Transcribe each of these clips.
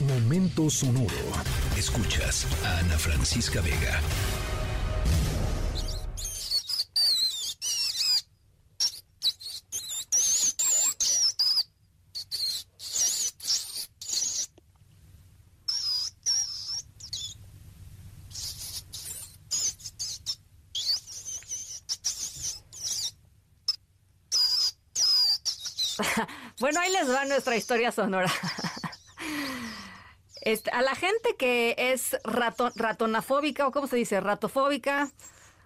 Momento sonoro. Escuchas a Ana Francisca Vega. bueno, ahí les va nuestra historia sonora. Este, a la gente que es ratonafóbica, o cómo se dice, ratofóbica,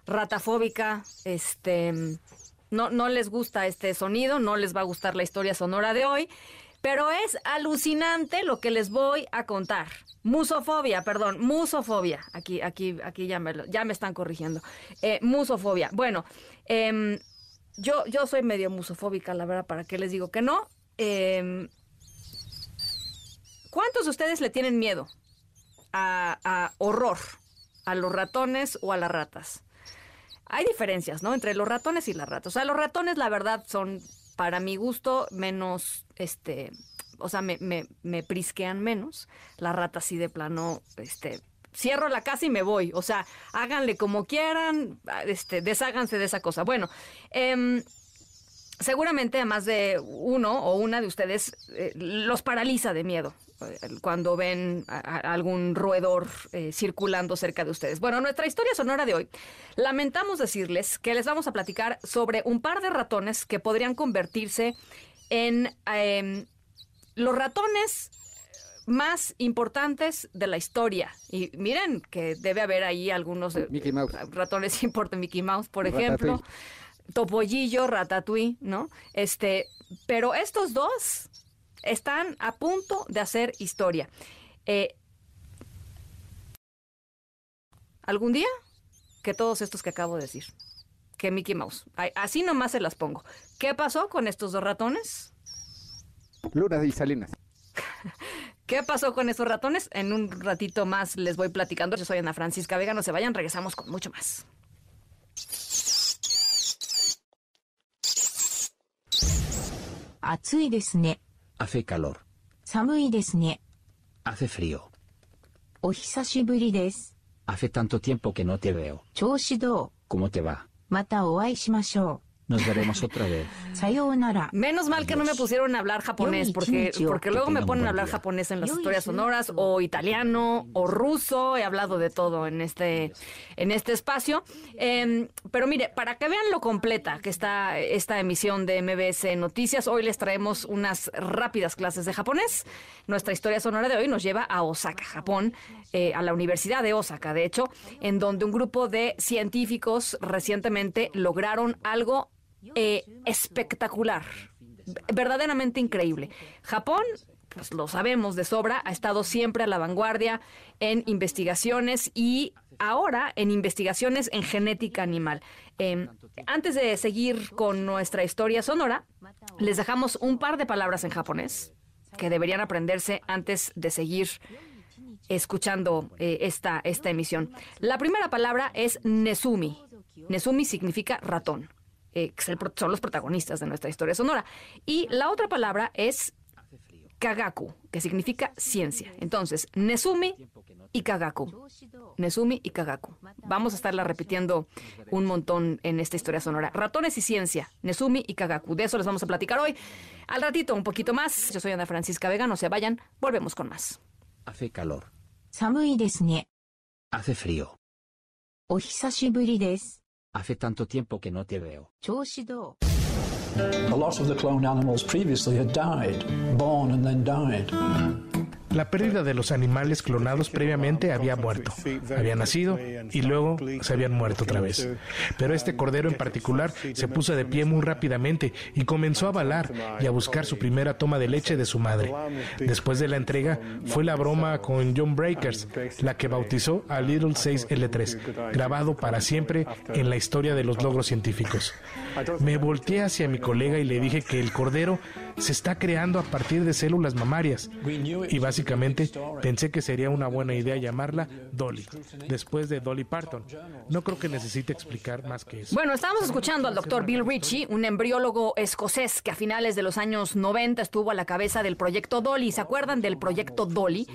ratafóbica, este, no, no les gusta este sonido, no les va a gustar la historia sonora de hoy, pero es alucinante lo que les voy a contar. Musofobia, perdón, musofobia. Aquí, aquí, aquí ya me, ya me están corrigiendo. Eh, musofobia. Bueno, em, yo, yo soy medio musofóbica, la verdad, ¿para qué les digo que no? Eh, ¿Cuántos de ustedes le tienen miedo a, horror, a los ratones o a las ratas? Hay diferencias, ¿no? Entre los ratones y las ratas. O sea, los ratones, la verdad, son, para mi gusto, menos, este, o sea, me, me, prisquean menos. Las ratas sí de plano, este, cierro la casa y me voy. O sea, háganle como quieran, este, desháganse de esa cosa. Bueno, eh, seguramente a más de uno o una de ustedes eh, los paraliza de miedo eh, cuando ven algún roedor eh, circulando cerca de ustedes. Bueno, nuestra historia sonora de hoy, lamentamos decirles que les vamos a platicar sobre un par de ratones que podrían convertirse en em, los ratones más importantes de la historia. Y miren que debe haber ahí algunos ratones importantes, Mickey Mouse, por ejemplo. Topollillo, Ratatouille, ¿no? Este, pero estos dos están a punto de hacer historia. Eh, ¿Algún día? Que todos estos que acabo de decir. Que Mickey Mouse. Así nomás se las pongo. ¿Qué pasó con estos dos ratones? Luna y Salinas. ¿Qué pasó con estos ratones? En un ratito más les voy platicando. Yo soy Ana Francisca Vega. No se vayan, regresamos con mucho más. 暑いですね。hace calor, 寒いですね。hace frío, お久しぶりです。hace tanto tiempo que no te veo, 調子どう ¿cómo te va? またお会いしましょう。Nos veremos otra vez. Menos mal que no me pusieron a hablar japonés, porque, porque luego me ponen a hablar japonés en las historias sonoras, o italiano, o ruso. He hablado de todo en este, en este espacio. Em, pero mire, para que vean lo completa que está esta emisión de MBS Noticias, hoy les traemos unas rápidas clases de japonés. Nuestra historia sonora de hoy nos lleva a Osaka, Japón, eh, a la Universidad de Osaka, de hecho, en donde un grupo de científicos recientemente lograron algo eh, espectacular, verdaderamente increíble. Japón pues lo sabemos de sobra, ha estado siempre a la vanguardia en investigaciones y ahora en investigaciones en genética animal. Em, antes de seguir con nuestra historia sonora, les dejamos un par de palabras en japonés que deberían aprenderse antes de seguir escuchando eh, esta, esta emisión. La primera palabra es Nesumi. Nesumi significa ratón. Eh, son los protagonistas de nuestra historia sonora. Y la otra palabra es Kagaku, que significa ciencia. Entonces, Nesumi y Kagaku. Nesumi y Kagaku. Vamos a estarla repitiendo un montón en esta historia sonora. Ratones y ciencia, Nesumi y Kagaku. De eso les vamos a platicar hoy. Al ratito, un poquito más. Yo soy Ana Francisca Vega, no se vayan. Volvemos con más. Hace calor. Hace frío. Hace tanto tiempo que no te veo. A lot of the cloned animals previously had died, born and then died. La pérdida de los animales clonados previamente había muerto, había nacido y luego se habían muerto otra vez. Pero este cordero en particular se puso de pie muy rápidamente y comenzó a balar y a buscar su primera toma de leche de su madre. Después de la entrega fue la broma con John Breakers, la que bautizó a Little 6L3, grabado para siempre en la historia de los logros científicos. Me volteé hacia mi colega y le dije que el cordero se está creando a partir de células mamarias. Y básicamente pensé que sería una buena idea llamarla Dolly, después de Dolly Parton. No creo que necesite explicar más que eso. Bueno, estábamos escuchando al doctor Bill Ritchie, un embriólogo escocés que a finales de los años 90 estuvo a la cabeza del proyecto Dolly. ¿Se acuerdan del proyecto Dolly?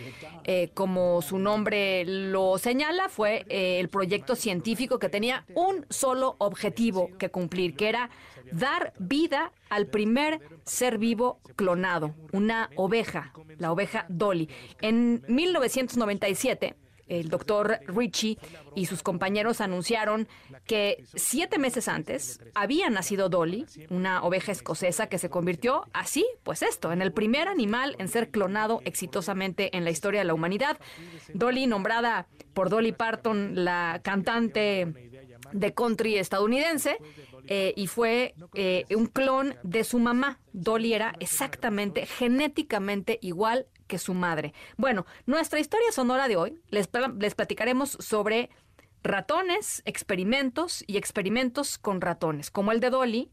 Eh, como su nombre lo señala, fue eh, el proyecto científico que tenía un solo objetivo que cumplir, que era dar vida al primer ser vivo clonado, una oveja, la oveja Dolly. En 1997, el doctor Ritchie y sus compañeros anunciaron que siete meses antes había nacido Dolly, una oveja escocesa que se convirtió así, pues esto, en el primer animal en ser clonado exitosamente en la historia de la humanidad. Dolly, nombrada por Dolly Parton, la cantante de country estadounidense, eh, y fue eh, un clon de su mamá. Dolly era exactamente, genéticamente igual que su madre. Bueno, nuestra historia sonora de hoy les, les platicaremos sobre ratones, experimentos y experimentos con ratones, como el de Dolly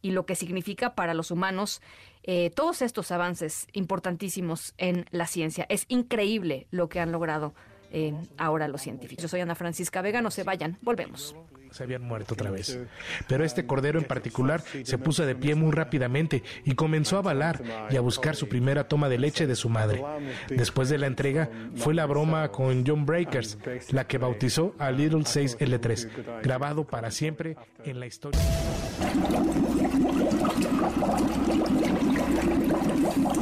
y lo que significa para los humanos eh, todos estos avances importantísimos en la ciencia. Es increíble lo que han logrado ahora los científicos. Yo soy Ana Francisca Vega, no se vayan, volvemos se habían muerto otra vez. Pero este cordero en particular se puso de pie muy rápidamente y comenzó a balar y a buscar su primera toma de leche de su madre. Después de la entrega fue la broma con John Breakers, la que bautizó a Little 6L3, grabado para siempre en la historia.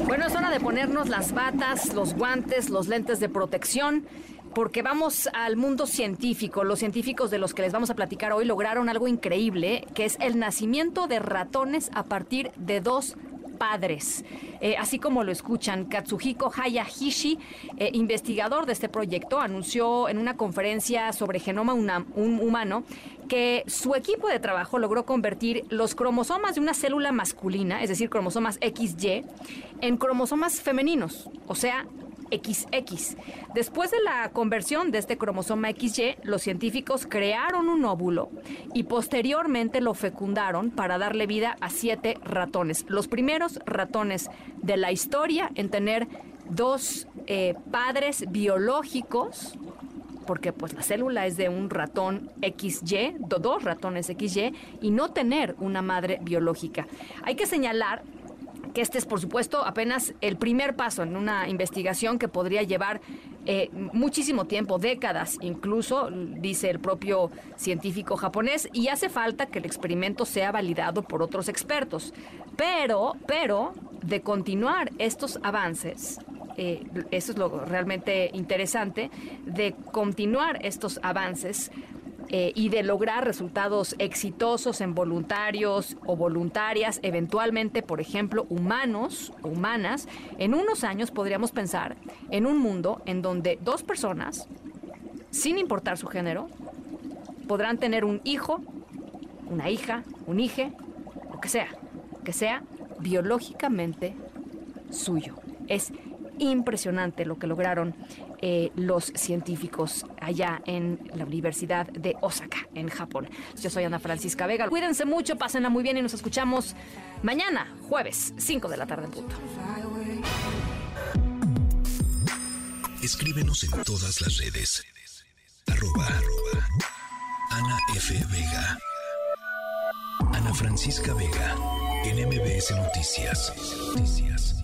Bueno, es hora de ponernos las batas, los guantes, los lentes de protección porque vamos al mundo científico. Los científicos de los que les vamos a platicar hoy lograron algo increíble, que es el nacimiento de ratones a partir de dos padres. Eh, así como lo escuchan, Katsuhiko Hayahishi, eh, investigador de este proyecto, anunció en una conferencia sobre genoma un humano que su equipo de trabajo logró convertir los cromosomas de una célula masculina, es decir, cromosomas XY, en cromosomas femeninos, o sea, XX. Después de la conversión de este cromosoma XY, los científicos crearon un óvulo y posteriormente lo fecundaron para darle vida a siete ratones. Los primeros ratones de la historia en tener dos eh, padres biológicos porque pues la célula es de un ratón XY, dos ratones XY, y no tener una madre biológica. Hay que señalar que este es, por supuesto, apenas el primer paso en una investigación que podría llevar eh, muchísimo tiempo, décadas incluso, dice el propio científico japonés, y hace falta que el experimento sea validado por otros expertos. Pero, pero, de continuar estos avances, eh, eso es lo realmente interesante, de continuar estos avances, eh, y de lograr resultados exitosos en voluntarios o voluntarias, eventualmente, por ejemplo, humanos o humanas, en unos años podríamos pensar en un mundo en donde dos personas, sin importar su género, podrán tener un hijo, una hija, un hije, lo que sea, que sea biológicamente suyo. Es impresionante lo que lograron eh, los científicos allá en la Universidad de Osaka, en Japón. Yo soy Ana Francisca Vega. Cuídense mucho, pásenla muy bien y nos escuchamos mañana, jueves, 5 de la tarde en punto. Escríbenos en todas las redes. Arroba, Ana F. Vega. Ana Francisca Vega. En Noticias. Noticias.